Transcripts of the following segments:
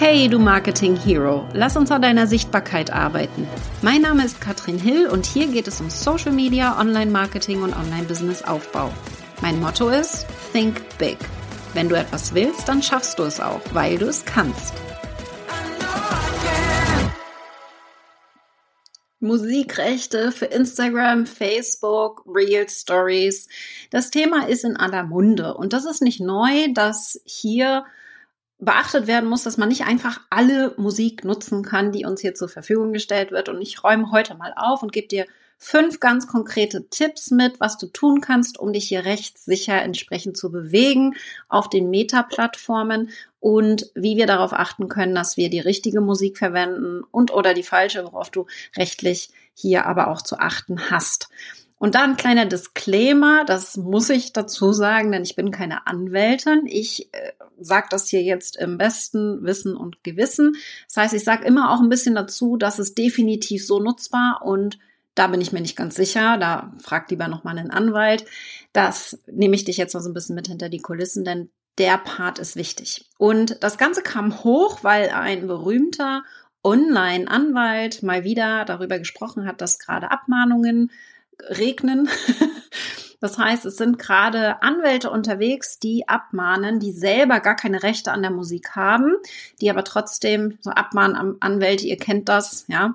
Hey, du Marketing Hero, lass uns an deiner Sichtbarkeit arbeiten. Mein Name ist Katrin Hill und hier geht es um Social Media, Online-Marketing und Online-Business-Aufbau. Mein Motto ist Think Big. Wenn du etwas willst, dann schaffst du es auch, weil du es kannst. Musikrechte für Instagram, Facebook, Real Stories. Das Thema ist in aller Munde und das ist nicht neu, dass hier beachtet werden muss, dass man nicht einfach alle Musik nutzen kann, die uns hier zur Verfügung gestellt wird. Und ich räume heute mal auf und gebe dir fünf ganz konkrete Tipps mit, was du tun kannst, um dich hier rechtssicher entsprechend zu bewegen auf den Meta-Plattformen und wie wir darauf achten können, dass wir die richtige Musik verwenden und oder die falsche, worauf du rechtlich hier aber auch zu achten hast. Und da ein kleiner Disclaimer, das muss ich dazu sagen, denn ich bin keine Anwältin. Ich äh, sage das hier jetzt im besten Wissen und Gewissen. Das heißt, ich sage immer auch ein bisschen dazu, dass es definitiv so nutzbar und da bin ich mir nicht ganz sicher. Da fragt lieber nochmal einen Anwalt. Das nehme ich dich jetzt mal so ein bisschen mit hinter die Kulissen, denn der Part ist wichtig. Und das Ganze kam hoch, weil ein berühmter Online-Anwalt mal wieder darüber gesprochen hat, dass gerade Abmahnungen regnen. Das heißt, es sind gerade Anwälte unterwegs, die abmahnen, die selber gar keine Rechte an der Musik haben, die aber trotzdem so abmahnen Anwälte, ihr kennt das, ja,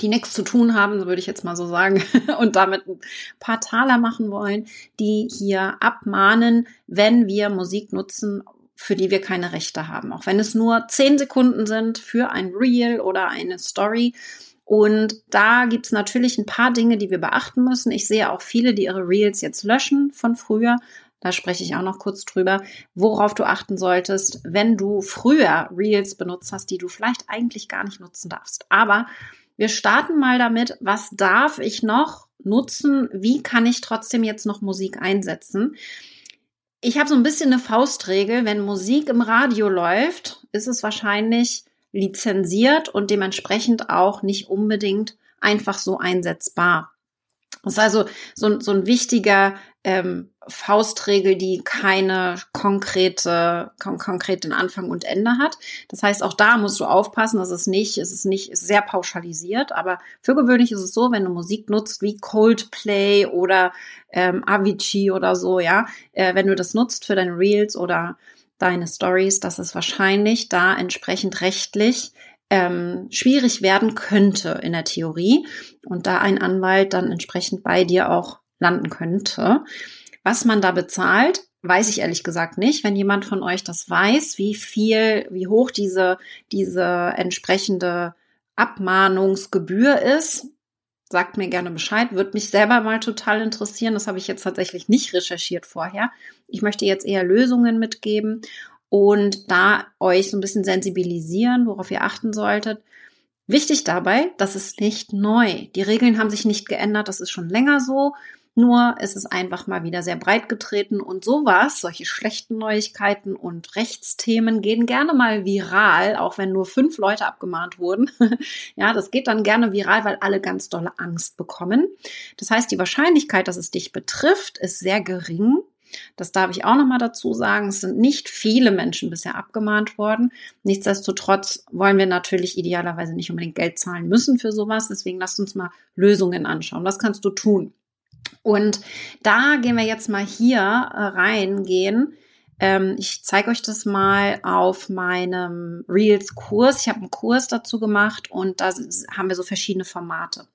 die nichts zu tun haben, würde ich jetzt mal so sagen, und damit ein paar Taler machen wollen, die hier abmahnen, wenn wir Musik nutzen, für die wir keine Rechte haben. Auch wenn es nur zehn Sekunden sind für ein Reel oder eine Story, und da gibt's natürlich ein paar Dinge, die wir beachten müssen. Ich sehe auch viele, die ihre Reels jetzt löschen von früher. Da spreche ich auch noch kurz drüber, worauf du achten solltest, wenn du früher Reels benutzt hast, die du vielleicht eigentlich gar nicht nutzen darfst. Aber wir starten mal damit, was darf ich noch nutzen? Wie kann ich trotzdem jetzt noch Musik einsetzen? Ich habe so ein bisschen eine Faustregel. Wenn Musik im Radio läuft, ist es wahrscheinlich lizenziert und dementsprechend auch nicht unbedingt einfach so einsetzbar. Das ist also so, so ein wichtiger ähm, Faustregel, die keine konkrete, kon konkreten Anfang und Ende hat. Das heißt, auch da musst du aufpassen, dass es nicht, es ist nicht ist sehr pauschalisiert, aber für gewöhnlich ist es so, wenn du Musik nutzt wie Coldplay oder ähm, Avicii oder so, ja, äh, wenn du das nutzt für deine Reels oder deine Stories, dass es wahrscheinlich da entsprechend rechtlich ähm, schwierig werden könnte in der Theorie und da ein Anwalt dann entsprechend bei dir auch landen könnte. Was man da bezahlt, weiß ich ehrlich gesagt nicht. Wenn jemand von euch das weiß, wie viel, wie hoch diese, diese entsprechende Abmahnungsgebühr ist, sagt mir gerne Bescheid. Würde mich selber mal total interessieren. Das habe ich jetzt tatsächlich nicht recherchiert vorher. Ich möchte jetzt eher Lösungen mitgeben und da euch so ein bisschen sensibilisieren, worauf ihr achten solltet. Wichtig dabei, das ist nicht neu. Die Regeln haben sich nicht geändert. Das ist schon länger so. Nur ist es einfach mal wieder sehr breit getreten und sowas, solche schlechten Neuigkeiten und Rechtsthemen gehen gerne mal viral, auch wenn nur fünf Leute abgemahnt wurden. ja, das geht dann gerne viral, weil alle ganz dolle Angst bekommen. Das heißt, die Wahrscheinlichkeit, dass es dich betrifft, ist sehr gering. Das darf ich auch nochmal dazu sagen. Es sind nicht viele Menschen bisher abgemahnt worden. Nichtsdestotrotz wollen wir natürlich idealerweise nicht unbedingt Geld zahlen müssen für sowas. Deswegen lasst uns mal Lösungen anschauen. Was kannst du tun? Und da gehen wir jetzt mal hier äh, reingehen. Ähm, ich zeige euch das mal auf meinem Reels-Kurs. Ich habe einen Kurs dazu gemacht und da haben wir so verschiedene Formate.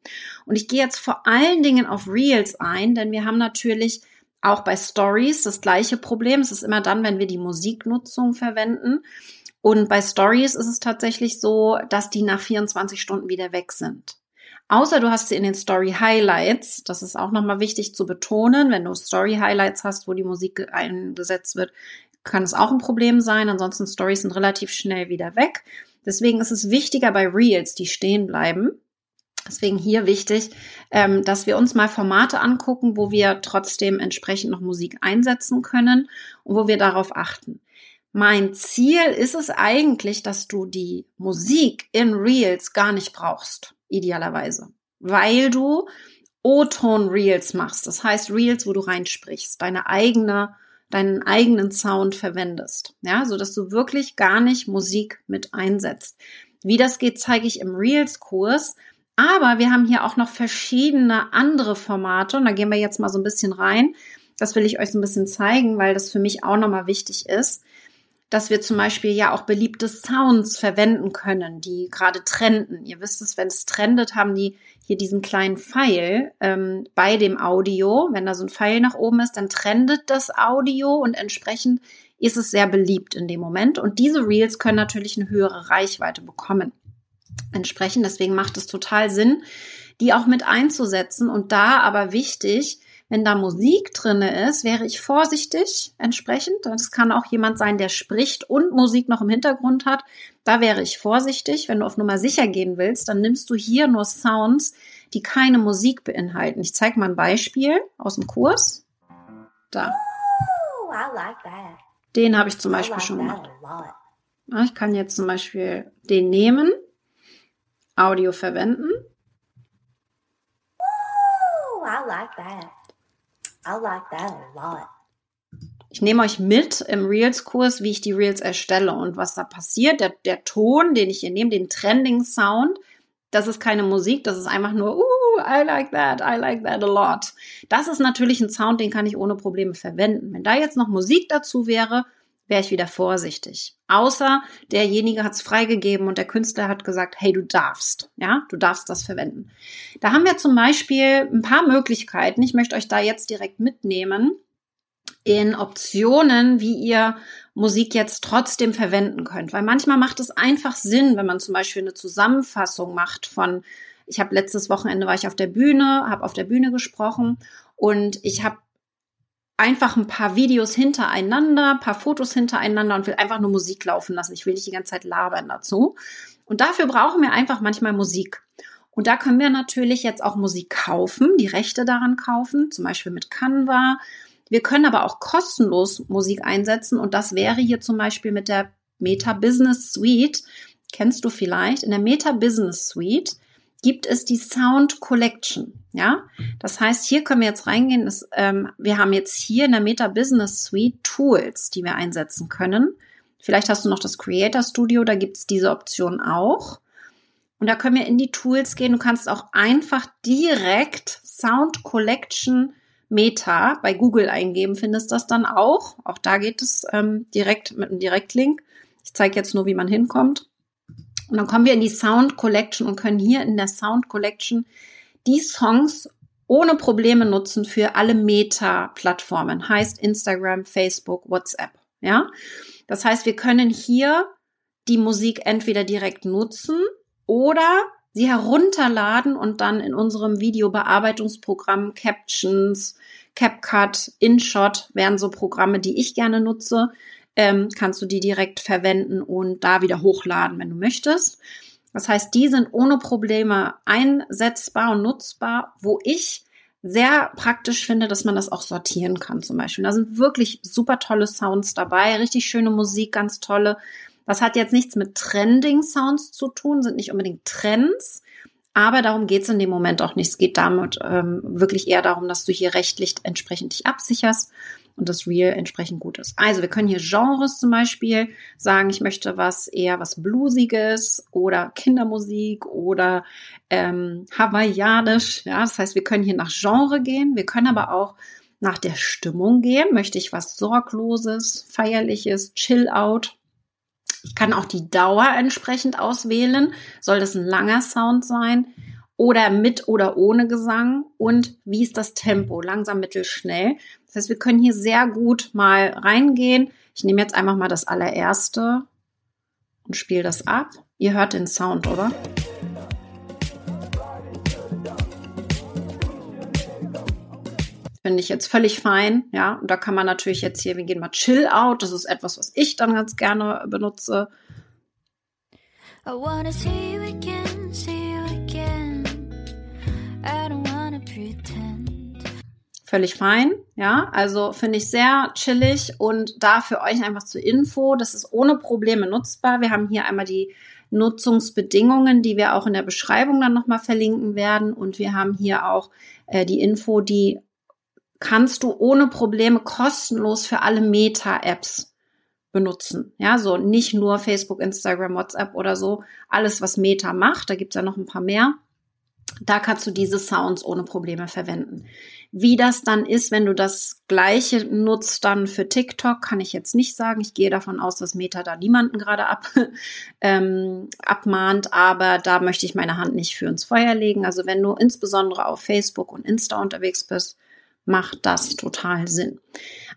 Und ich gehe jetzt vor allen Dingen auf Reels ein, denn wir haben natürlich auch bei Stories das gleiche Problem. Es ist immer dann, wenn wir die Musiknutzung verwenden. Und bei Stories ist es tatsächlich so, dass die nach 24 Stunden wieder weg sind. Außer du hast sie in den Story Highlights. Das ist auch nochmal wichtig zu betonen. Wenn du Story Highlights hast, wo die Musik eingesetzt wird, kann es auch ein Problem sein. Ansonsten Stories sind relativ schnell wieder weg. Deswegen ist es wichtiger bei Reels, die stehen bleiben. Deswegen hier wichtig, ähm, dass wir uns mal Formate angucken, wo wir trotzdem entsprechend noch Musik einsetzen können und wo wir darauf achten. Mein Ziel ist es eigentlich, dass du die Musik in Reels gar nicht brauchst idealerweise, weil du O-Ton-Reels machst. Das heißt Reels, wo du reinsprichst, deine eigene deinen eigenen Sound verwendest. Ja, so dass du wirklich gar nicht Musik mit einsetzt. Wie das geht, zeige ich im Reels-Kurs. Aber wir haben hier auch noch verschiedene andere Formate und da gehen wir jetzt mal so ein bisschen rein. Das will ich euch so ein bisschen zeigen, weil das für mich auch nochmal wichtig ist dass wir zum Beispiel ja auch beliebte Sounds verwenden können, die gerade trenden. Ihr wisst es, wenn es trendet, haben die hier diesen kleinen Pfeil ähm, bei dem Audio. Wenn da so ein Pfeil nach oben ist, dann trendet das Audio und entsprechend ist es sehr beliebt in dem Moment. Und diese Reels können natürlich eine höhere Reichweite bekommen. Entsprechend, deswegen macht es total Sinn, die auch mit einzusetzen. Und da aber wichtig, wenn da Musik drinne ist, wäre ich vorsichtig entsprechend. Das kann auch jemand sein, der spricht und Musik noch im Hintergrund hat. Da wäre ich vorsichtig. Wenn du auf Nummer sicher gehen willst, dann nimmst du hier nur Sounds, die keine Musik beinhalten. Ich zeige mal ein Beispiel aus dem Kurs. Da. Den habe ich zum Beispiel schon gemacht. Ich kann jetzt zum Beispiel den nehmen, Audio verwenden. I like that. I like that a lot. Ich nehme euch mit im Reels-Kurs, wie ich die Reels erstelle und was da passiert. Der, der Ton, den ich hier nehme, den Trending-Sound, das ist keine Musik, das ist einfach nur, uh, I like that, I like that a lot. Das ist natürlich ein Sound, den kann ich ohne Probleme verwenden. Wenn da jetzt noch Musik dazu wäre, wäre ich wieder vorsichtig. Außer derjenige hat es freigegeben und der Künstler hat gesagt, hey, du darfst, ja, du darfst das verwenden. Da haben wir zum Beispiel ein paar Möglichkeiten. Ich möchte euch da jetzt direkt mitnehmen in Optionen, wie ihr Musik jetzt trotzdem verwenden könnt. Weil manchmal macht es einfach Sinn, wenn man zum Beispiel eine Zusammenfassung macht von, ich habe letztes Wochenende war ich auf der Bühne, habe auf der Bühne gesprochen und ich habe einfach ein paar Videos hintereinander, ein paar Fotos hintereinander und will einfach nur Musik laufen lassen. Ich will nicht die ganze Zeit labern dazu. Und dafür brauchen wir einfach manchmal Musik. Und da können wir natürlich jetzt auch Musik kaufen, die Rechte daran kaufen, zum Beispiel mit Canva. Wir können aber auch kostenlos Musik einsetzen und das wäre hier zum Beispiel mit der Meta Business Suite. Kennst du vielleicht? In der Meta Business Suite gibt es die Sound Collection. Ja, das heißt, hier können wir jetzt reingehen. Dass, ähm, wir haben jetzt hier in der Meta Business Suite Tools, die wir einsetzen können. Vielleicht hast du noch das Creator Studio, da gibt es diese Option auch. Und da können wir in die Tools gehen. Du kannst auch einfach direkt Sound Collection Meta bei Google eingeben, findest das dann auch. Auch da geht es ähm, direkt mit einem Direktlink. Ich zeige jetzt nur, wie man hinkommt. Und dann kommen wir in die Sound Collection und können hier in der Sound Collection die Songs ohne Probleme nutzen für alle Meta-Plattformen, heißt Instagram, Facebook, WhatsApp. Ja, das heißt, wir können hier die Musik entweder direkt nutzen oder sie herunterladen und dann in unserem Videobearbeitungsprogramm Captions, CapCut, InShot wären so Programme, die ich gerne nutze, ähm, kannst du die direkt verwenden und da wieder hochladen, wenn du möchtest. Das heißt, die sind ohne Probleme einsetzbar und nutzbar, wo ich sehr praktisch finde, dass man das auch sortieren kann zum Beispiel. Da sind wirklich super tolle Sounds dabei, richtig schöne Musik, ganz tolle. Das hat jetzt nichts mit Trending-Sounds zu tun, sind nicht unbedingt Trends, aber darum geht es in dem Moment auch nicht. Es geht damit ähm, wirklich eher darum, dass du hier rechtlich entsprechend dich absicherst und das Real entsprechend gut ist. Also wir können hier Genres zum Beispiel sagen, ich möchte was eher was Bluesiges oder Kindermusik oder ähm, Hawaiianisch. Ja, das heißt, wir können hier nach Genre gehen. Wir können aber auch nach der Stimmung gehen. Möchte ich was Sorgloses, Feierliches, Chill-out? Ich kann auch die Dauer entsprechend auswählen. Soll das ein langer Sound sein? Oder mit oder ohne Gesang? Und wie ist das Tempo? Langsam, mittel, schnell. Das heißt, wir können hier sehr gut mal reingehen. Ich nehme jetzt einfach mal das allererste und spiele das ab. Ihr hört den Sound, oder? Finde ich jetzt völlig fein, ja. Und da kann man natürlich jetzt hier, wir gehen mal Chill Out. Das ist etwas, was ich dann ganz gerne benutze. I wanna see völlig fein. Ja, also finde ich sehr chillig und da für euch einfach zur Info, das ist ohne Probleme nutzbar. Wir haben hier einmal die Nutzungsbedingungen, die wir auch in der Beschreibung dann nochmal verlinken werden und wir haben hier auch äh, die Info, die kannst du ohne Probleme kostenlos für alle Meta-Apps benutzen. Ja, so nicht nur Facebook, Instagram, WhatsApp oder so. Alles, was Meta macht, da gibt's ja noch ein paar mehr. Da kannst du diese Sounds ohne Probleme verwenden. Wie das dann ist, wenn du das gleiche nutzt dann für TikTok, kann ich jetzt nicht sagen. Ich gehe davon aus, dass Meta da niemanden gerade ab, ähm, abmahnt, aber da möchte ich meine Hand nicht für ins Feuer legen. Also wenn du insbesondere auf Facebook und Insta unterwegs bist, macht das total Sinn.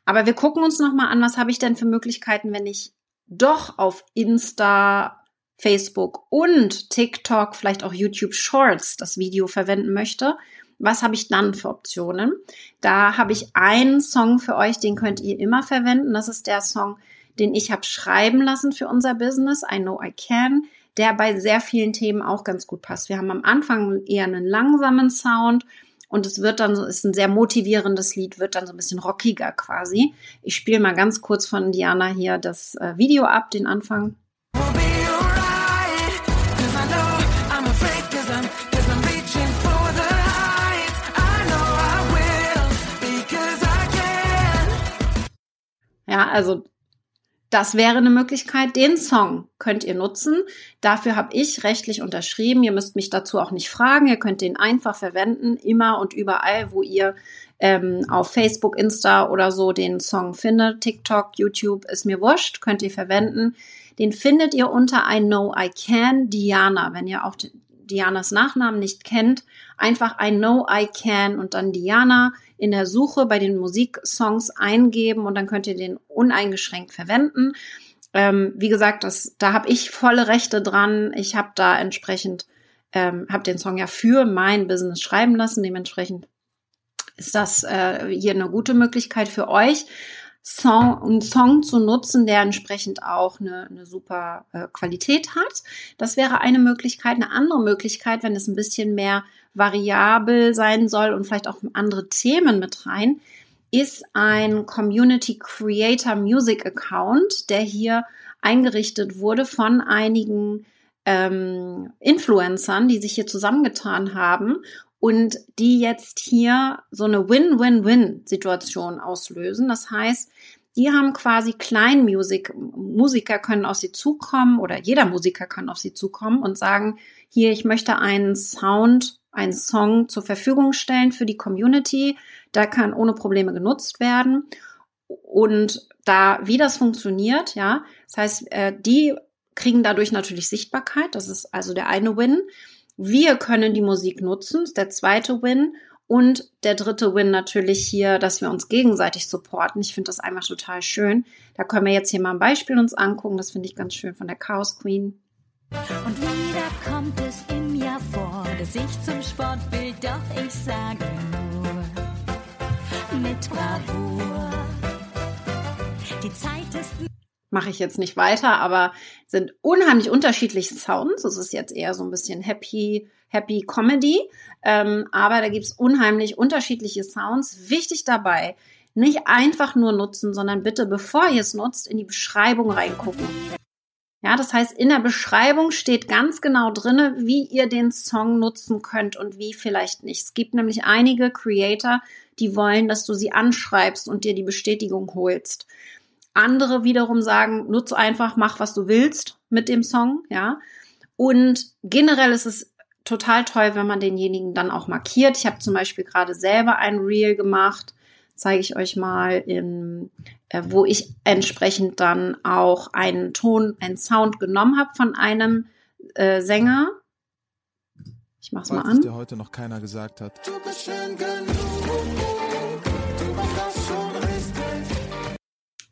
Aber wir gucken uns nochmal an, was habe ich denn für Möglichkeiten, wenn ich doch auf Insta, Facebook und TikTok, vielleicht auch YouTube Shorts das Video verwenden möchte was habe ich dann für Optionen? Da habe ich einen Song für euch, den könnt ihr immer verwenden. Das ist der Song, den ich habe schreiben lassen für unser Business, I Know I Can, der bei sehr vielen Themen auch ganz gut passt. Wir haben am Anfang eher einen langsamen Sound und es wird dann, ist ein sehr motivierendes Lied, wird dann so ein bisschen rockiger quasi. Ich spiele mal ganz kurz von Diana hier das äh, Video ab, den Anfang. Ja, also das wäre eine Möglichkeit. Den Song könnt ihr nutzen. Dafür habe ich rechtlich unterschrieben. Ihr müsst mich dazu auch nicht fragen. Ihr könnt den einfach verwenden, immer und überall, wo ihr ähm, auf Facebook, Insta oder so den Song findet. TikTok, YouTube ist mir wurscht, könnt ihr verwenden. Den findet ihr unter I Know I Can Diana. Wenn ihr auch Dianas Nachnamen nicht kennt, einfach I Know I Can und dann Diana in der Suche bei den Musiksongs eingeben und dann könnt ihr den uneingeschränkt verwenden. Ähm, wie gesagt, das, da habe ich volle Rechte dran. Ich habe da entsprechend, ähm, habe den Song ja für mein Business schreiben lassen. Dementsprechend ist das äh, hier eine gute Möglichkeit für euch. Song, einen Song zu nutzen, der entsprechend auch eine, eine super äh, Qualität hat. Das wäre eine Möglichkeit. Eine andere Möglichkeit, wenn es ein bisschen mehr variabel sein soll und vielleicht auch andere Themen mit rein, ist ein Community Creator Music Account, der hier eingerichtet wurde von einigen ähm, Influencern, die sich hier zusammengetan haben und die jetzt hier so eine Win-Win-Win-Situation auslösen. Das heißt, die haben quasi Kleinmusik, Musiker können auf sie zukommen oder jeder Musiker kann auf sie zukommen und sagen, hier, ich möchte einen Sound, einen Song zur Verfügung stellen für die Community. Da kann ohne Probleme genutzt werden. Und da, wie das funktioniert, ja, das heißt, äh, die kriegen dadurch natürlich Sichtbarkeit. Das ist also der eine Win. Wir können die Musik nutzen, ist der zweite Win. Und der dritte Win natürlich hier, dass wir uns gegenseitig supporten. Ich finde das einfach total schön. Da können wir jetzt hier mal ein Beispiel uns angucken. Das finde ich ganz schön von der Chaos Queen. Und wieder kommt es im Jahr vor, dass ich zum Sport will, doch ich sage nur mit Bravour. Die Zeit ist mache ich jetzt nicht weiter, aber sind unheimlich unterschiedliche Sounds. Es ist jetzt eher so ein bisschen Happy, Happy Comedy, ähm, aber da gibt's unheimlich unterschiedliche Sounds. Wichtig dabei, nicht einfach nur nutzen, sondern bitte, bevor ihr es nutzt, in die Beschreibung reingucken. Ja, das heißt, in der Beschreibung steht ganz genau drinne, wie ihr den Song nutzen könnt und wie vielleicht nicht. Es gibt nämlich einige Creator, die wollen, dass du sie anschreibst und dir die Bestätigung holst. Andere wiederum sagen, nutze einfach, mach was du willst mit dem Song, ja. Und generell ist es total toll, wenn man denjenigen dann auch markiert. Ich habe zum Beispiel gerade selber ein Reel gemacht, zeige ich euch mal, in, äh, wo ich entsprechend dann auch einen Ton, einen Sound genommen habe von einem äh, Sänger. Ich mach's mal an. Der heute noch keiner gesagt hat. Du bist schön genug.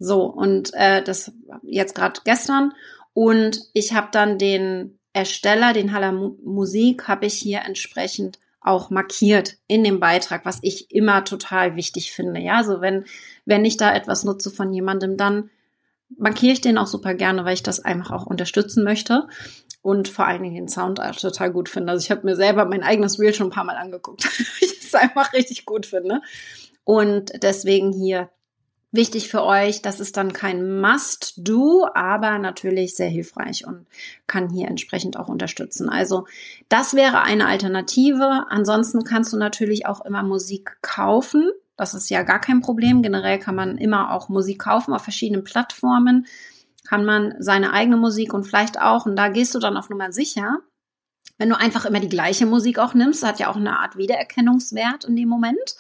So, und äh, das jetzt gerade gestern. Und ich habe dann den Ersteller, den Haller Musik, habe ich hier entsprechend auch markiert in dem Beitrag, was ich immer total wichtig finde. Ja, also wenn, wenn ich da etwas nutze von jemandem, dann markiere ich den auch super gerne, weil ich das einfach auch unterstützen möchte und vor allen Dingen den Sound auch total gut finde. Also ich habe mir selber mein eigenes Reel schon ein paar Mal angeguckt, weil ich es einfach richtig gut finde. Und deswegen hier wichtig für euch. Das ist dann kein Must-Do, aber natürlich sehr hilfreich und kann hier entsprechend auch unterstützen. Also das wäre eine Alternative. Ansonsten kannst du natürlich auch immer Musik kaufen. Das ist ja gar kein Problem. Generell kann man immer auch Musik kaufen auf verschiedenen Plattformen. Kann man seine eigene Musik und vielleicht auch, und da gehst du dann auf Nummer sicher, wenn du einfach immer die gleiche Musik auch nimmst, hat ja auch eine Art Wiedererkennungswert in dem Moment.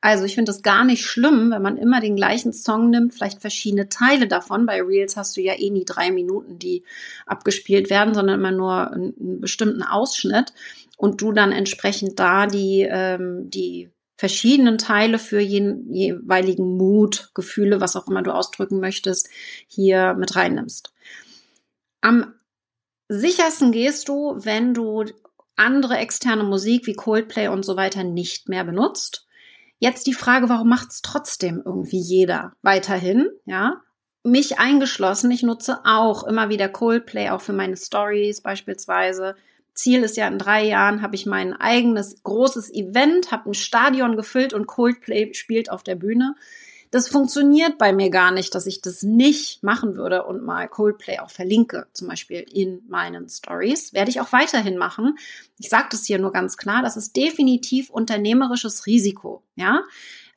Also ich finde es gar nicht schlimm, wenn man immer den gleichen Song nimmt, vielleicht verschiedene Teile davon. Bei Reels hast du ja eh nie drei Minuten, die abgespielt werden, sondern immer nur einen, bestimmten Ausschnitt und du dann entsprechend da die, ähm, die verschiedenen Teile für jeden jeweiligen Mut, Gefühle, was auch immer du ausdrücken möchtest, hier mit reinnimmst. Am sichersten gehst du, wenn du andere externe Musik wie Coldplay und so weiter nicht mehr benutzt. Jetzt die Frage, warum macht es trotzdem irgendwie jeder weiterhin? Ja, mich eingeschlossen. Ich nutze auch immer wieder Coldplay, auch für meine Stories beispielsweise. Ziel ist ja, in drei Jahren habe ich mein eigenes großes Event, habe ein Stadion gefüllt und Coldplay spielt auf der Bühne. Das funktioniert bei mir gar nicht, dass ich das nicht machen würde und mal Coldplay auch verlinke, zum Beispiel in meinen Stories. Werde ich auch weiterhin machen. Ich sage das hier nur ganz klar, das ist definitiv unternehmerisches Risiko. Ja,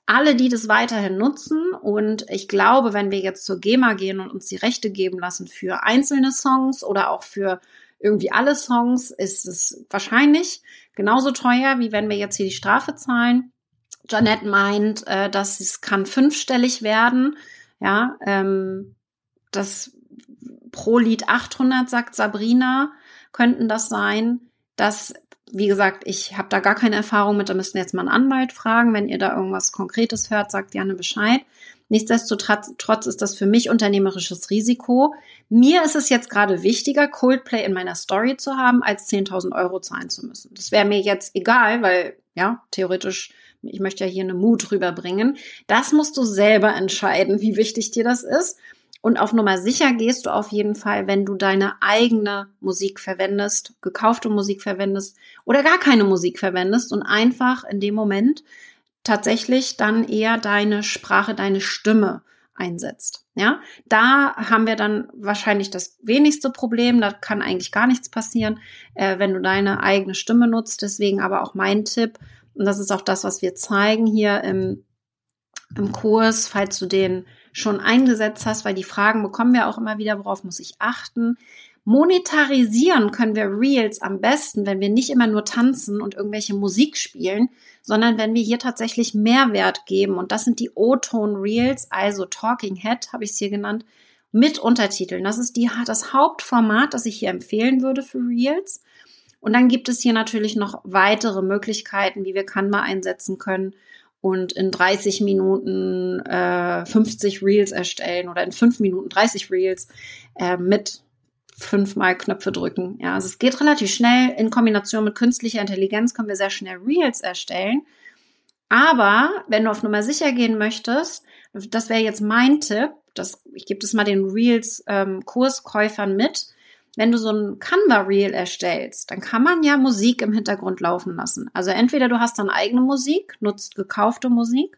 alle, die das weiterhin nutzen. Und ich glaube, wenn wir jetzt zur GEMA gehen und uns die Rechte geben lassen für einzelne Songs oder auch für irgendwie alle Songs, ist es wahrscheinlich genauso teuer, wie wenn wir jetzt hier die Strafe zahlen. Janette meint, äh, dass es kann fünfstellig werden. Ja, ähm, das pro Lied 800, sagt Sabrina, könnten das sein. Das, wie gesagt, ich habe da gar keine Erfahrung mit, da müssten jetzt mal einen Anwalt fragen. Wenn ihr da irgendwas Konkretes hört, sagt gerne Bescheid. Nichtsdestotrotz ist das für mich unternehmerisches Risiko. Mir ist es jetzt gerade wichtiger, Coldplay in meiner Story zu haben, als 10.000 Euro zahlen zu müssen. Das wäre mir jetzt egal, weil ja, theoretisch ich möchte ja hier eine Mut rüberbringen. Das musst du selber entscheiden, wie wichtig dir das ist. Und auf Nummer sicher gehst du auf jeden Fall, wenn du deine eigene Musik verwendest, gekaufte Musik verwendest oder gar keine Musik verwendest und einfach in dem Moment tatsächlich dann eher deine Sprache, deine Stimme einsetzt. Ja, da haben wir dann wahrscheinlich das wenigste Problem. Da kann eigentlich gar nichts passieren, äh, wenn du deine eigene Stimme nutzt. Deswegen aber auch mein Tipp, und das ist auch das, was wir zeigen hier im, im Kurs, falls du den schon eingesetzt hast, weil die Fragen bekommen wir auch immer wieder, worauf muss ich achten. Monetarisieren können wir Reels am besten, wenn wir nicht immer nur tanzen und irgendwelche Musik spielen, sondern wenn wir hier tatsächlich Mehrwert geben. Und das sind die O-Tone Reels, also Talking Head habe ich es hier genannt, mit Untertiteln. Das ist die, das Hauptformat, das ich hier empfehlen würde für Reels. Und dann gibt es hier natürlich noch weitere Möglichkeiten, wie wir Canva einsetzen können und in 30 Minuten äh, 50 Reels erstellen oder in 5 Minuten 30 Reels äh, mit fünfmal Knöpfe drücken. Ja, also es geht relativ schnell. In Kombination mit künstlicher Intelligenz können wir sehr schnell Reels erstellen. Aber wenn du auf Nummer sicher gehen möchtest, das wäre jetzt mein Tipp, das, ich gebe das mal den Reels ähm, mit, wenn du so ein Canva-Reel erstellst, dann kann man ja Musik im Hintergrund laufen lassen. Also entweder du hast dann eigene Musik, nutzt gekaufte Musik,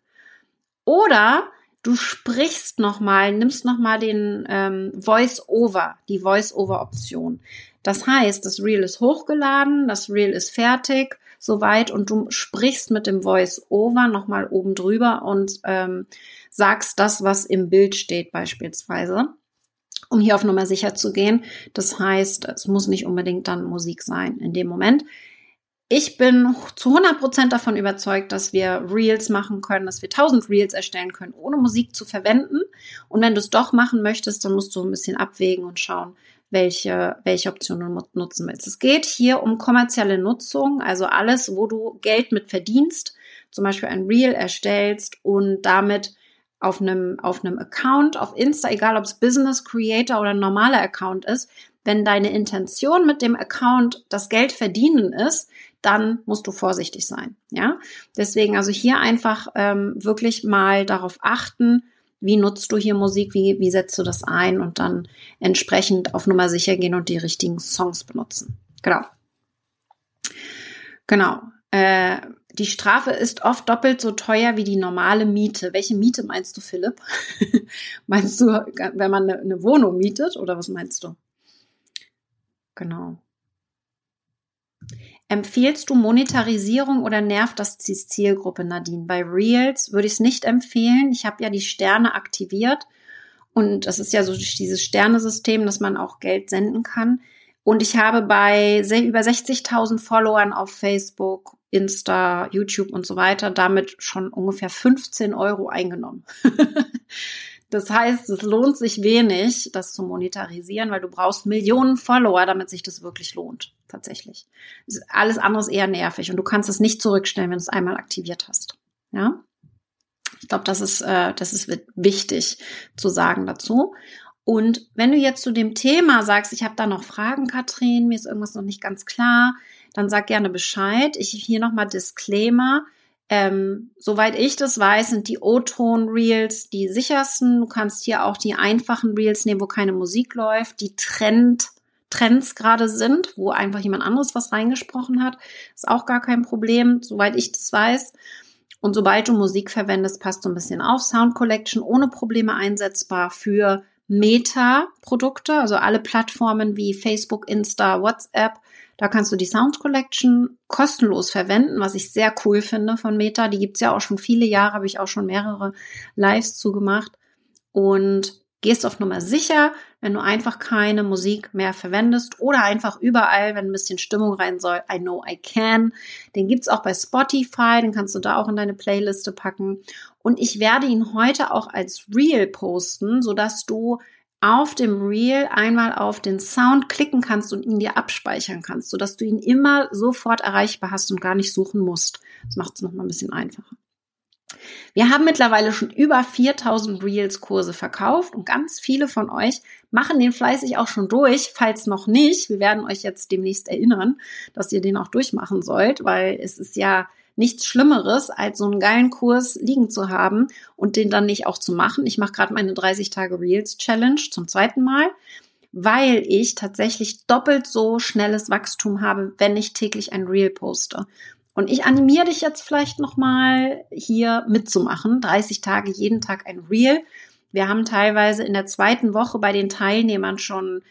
oder du sprichst nochmal, nimmst nochmal den ähm, Voice-Over, die Voice-Over-Option. Das heißt, das Reel ist hochgeladen, das Reel ist fertig, soweit und du sprichst mit dem Voice-Over nochmal oben drüber und ähm, sagst das, was im Bild steht beispielsweise um hier auf Nummer sicher zu gehen. Das heißt, es muss nicht unbedingt dann Musik sein in dem Moment. Ich bin zu 100 Prozent davon überzeugt, dass wir Reels machen können, dass wir 1000 Reels erstellen können, ohne Musik zu verwenden. Und wenn du es doch machen möchtest, dann musst du ein bisschen abwägen und schauen, welche, welche Option du nutzen willst. Es geht hier um kommerzielle Nutzung, also alles, wo du Geld mit verdienst, zum Beispiel ein Reel erstellst und damit auf einem, auf einem Account, auf Insta, egal ob es Business Creator oder ein normaler Account ist, wenn deine Intention mit dem Account das Geld verdienen ist, dann musst du vorsichtig sein. Ja, deswegen also hier einfach ähm, wirklich mal darauf achten, wie nutzt du hier Musik, wie, wie setzt du das ein und dann entsprechend auf Nummer sicher gehen und die richtigen Songs benutzen. Genau. Genau. Äh, die Strafe ist oft doppelt so teuer wie die normale Miete. Welche Miete meinst du, Philipp? meinst du, wenn man eine, Wohnung mietet oder was meinst du? Genau. Empfehlst du Monetarisierung oder nervt das die Zielgruppe, Nadine? Bei Reels würde ich es nicht empfehlen. Ich habe ja die Sterne aktiviert und das ist ja so dieses Sternesystem, dass man auch Geld senden kann. Und ich habe bei über 60.000 Followern auf Facebook, Insta, YouTube und so weiter damit schon ungefähr 15 Euro eingenommen. Das heißt, es lohnt sich wenig, das zu monetarisieren, weil du brauchst Millionen Follower, damit sich das wirklich lohnt. Tatsächlich. Alles andere ist eher nervig und du kannst es nicht zurückstellen, wenn du es einmal aktiviert hast. Ja. Ich glaube, das ist, äh, das ist wichtig zu sagen dazu. Und wenn du jetzt zu dem Thema sagst, ich habe da noch Fragen, Katrin, mir ist irgendwas noch nicht ganz klar, dann sag gerne Bescheid. Ich hier nochmal Disclaimer. Ähm, soweit ich das weiß, sind die O-Ton-Reels die sichersten. Du kannst hier auch die einfachen Reels nehmen, wo keine Musik läuft, die Trend, Trends gerade sind, wo einfach jemand anderes was reingesprochen hat. Ist auch gar kein Problem, soweit ich das weiß. Und sobald du Musik verwendest, passt du ein bisschen auf. Sound Collection ohne Probleme einsetzbar für Meta-Produkte, also alle Plattformen wie Facebook, Insta, WhatsApp da kannst du die Sound Collection kostenlos verwenden, was ich sehr cool finde von Meta. Die gibt's ja auch schon viele Jahre, habe ich auch schon mehrere Lives zugemacht. Und gehst auf Nummer sicher, wenn du einfach keine Musik mehr verwendest oder einfach überall, wenn ein bisschen Stimmung rein soll, I know I can. Den gibt's auch bei Spotify, den kannst du da auch in deine Playliste packen. Und ich werde ihn heute auch als Reel posten, sodass du auf dem Reel einmal auf den Sound klicken kannst und ihn dir abspeichern kannst, sodass du ihn immer sofort erreichbar hast und gar nicht suchen musst. Das macht es nochmal ein bisschen einfacher. Wir haben mittlerweile schon über 4000 Reels Kurse verkauft und ganz viele von euch machen den fleißig auch schon durch. Falls noch nicht, wir werden euch jetzt demnächst erinnern, dass ihr den auch durchmachen sollt, weil es ist ja nichts Schlimmeres, als so einen geilen Kurs liegen zu haben und den dann nicht auch zu machen. Ich mache gerade meine 30 Tage Reels Challenge zum zweiten Mal, weil ich tatsächlich doppelt so schnelles Wachstum habe, wenn ich täglich ein Reel poste. Und ich animiere dich jetzt vielleicht nochmal hier mitzumachen. 30 Tage, jeden Tag ein Reel. Wir haben teilweise in der zweiten Woche bei den Teilnehmern schon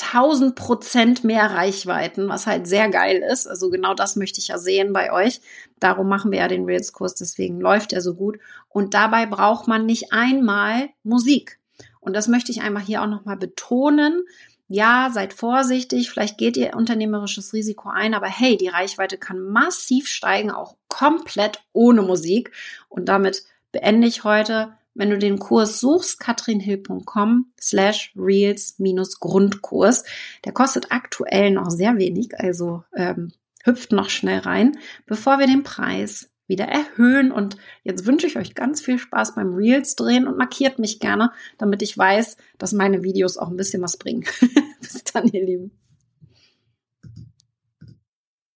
1000 Prozent mehr Reichweiten, was halt sehr geil ist. Also genau das möchte ich ja sehen bei euch. Darum machen wir ja den Reels-Kurs, deswegen läuft er so gut. Und dabei braucht man nicht einmal Musik. Und das möchte ich einmal hier auch nochmal betonen. Ja, seid vorsichtig, vielleicht geht ihr unternehmerisches Risiko ein, aber hey, die Reichweite kann massiv steigen, auch komplett ohne Musik. Und damit beende ich heute wenn du den Kurs suchst, katrinhill.com slash reels minus Grundkurs. Der kostet aktuell noch sehr wenig, also ähm, hüpft noch schnell rein, bevor wir den Preis wieder erhöhen. Und jetzt wünsche ich euch ganz viel Spaß beim Reels drehen und markiert mich gerne, damit ich weiß, dass meine Videos auch ein bisschen was bringen. Bis dann, ihr Lieben.